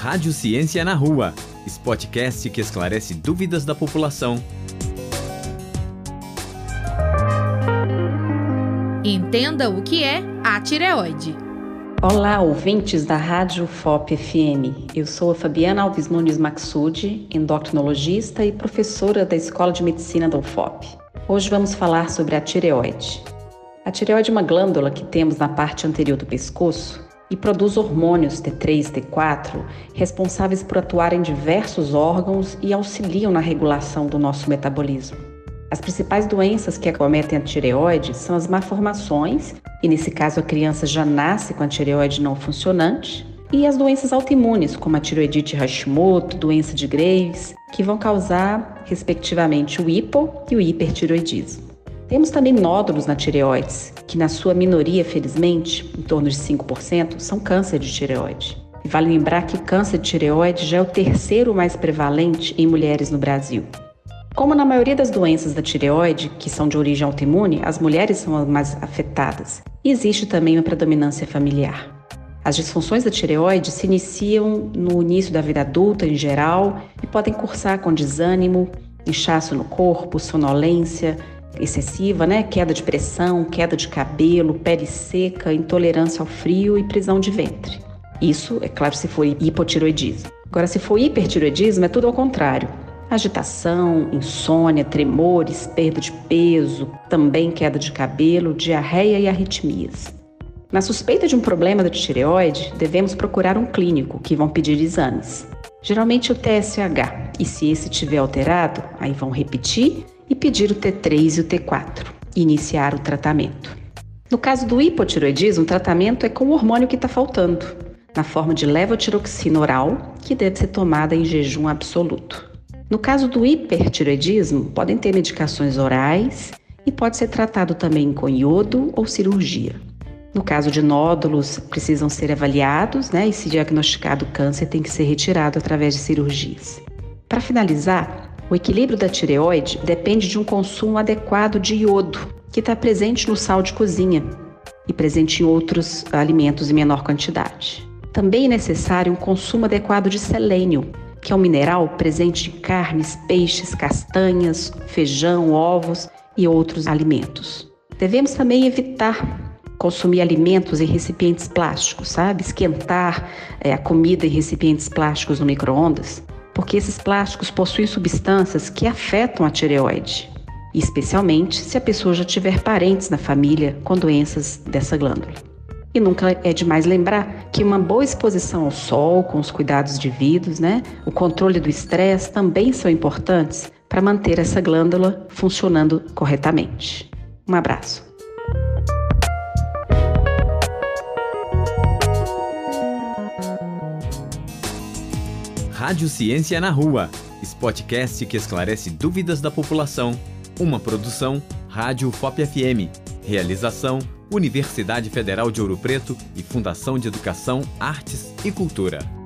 Rádio Ciência na Rua, podcast que esclarece dúvidas da população. Entenda o que é a tireoide. Olá, ouvintes da Rádio FOP FM. Eu sou a Fabiana Alves Nunes Maxud, endocrinologista e professora da Escola de Medicina da UFOP. Hoje vamos falar sobre a tireoide. A tireoide é uma glândula que temos na parte anterior do pescoço e produz hormônios T3 e T4 responsáveis por atuar em diversos órgãos e auxiliam na regulação do nosso metabolismo. As principais doenças que acometem a tireoide são as malformações, e nesse caso a criança já nasce com a tireoide não funcionante, e as doenças autoimunes, como a tireoidite Hashimoto, doença de Graves, que vão causar, respectivamente, o hipo e o hipertireoidismo. Temos também nódulos na tireoide, que na sua minoria, felizmente, em torno de 5%, são câncer de tireoide. E vale lembrar que câncer de tireoide já é o terceiro mais prevalente em mulheres no Brasil. Como na maioria das doenças da tireoide, que são de origem autoimune, as mulheres são as mais afetadas. E existe também uma predominância familiar. As disfunções da tireoide se iniciam no início da vida adulta em geral e podem cursar com desânimo, inchaço no corpo, sonolência, excessiva, né? Queda de pressão, queda de cabelo, pele seca, intolerância ao frio e prisão de ventre. Isso, é claro, se for hipotiroidismo. Agora, se for hipertiroidismo, é tudo ao contrário. Agitação, insônia, tremores, perda de peso, também queda de cabelo, diarreia e arritmias. Na suspeita de um problema da tireoide, devemos procurar um clínico que vão pedir exames. Geralmente o TSH, e se esse estiver alterado, aí vão repetir e pedir o T3 e o T4 e iniciar o tratamento. No caso do hipotiroidismo, o tratamento é com o hormônio que está faltando, na forma de levotiroxina oral, que deve ser tomada em jejum absoluto. No caso do hipertiroidismo, podem ter medicações orais e pode ser tratado também com iodo ou cirurgia. No caso de nódulos, precisam ser avaliados, né? E se diagnosticado câncer, tem que ser retirado através de cirurgias. Para finalizar, o equilíbrio da tireoide depende de um consumo adequado de iodo, que está presente no sal de cozinha e presente em outros alimentos em menor quantidade. Também é necessário um consumo adequado de selênio, que é um mineral presente em carnes, peixes, castanhas, feijão, ovos e outros alimentos. Devemos também evitar consumir alimentos em recipientes plásticos, sabe? Esquentar é, a comida em recipientes plásticos no micro-ondas porque esses plásticos possuem substâncias que afetam a tireoide, especialmente se a pessoa já tiver parentes na família com doenças dessa glândula. E nunca é demais lembrar que uma boa exposição ao sol, com os cuidados devidos, né, o controle do estresse também são importantes para manter essa glândula funcionando corretamente. Um abraço. Rádio Ciência na Rua, podcast que esclarece dúvidas da população. Uma produção Rádio FOP FM. Realização Universidade Federal de Ouro Preto e Fundação de Educação, Artes e Cultura.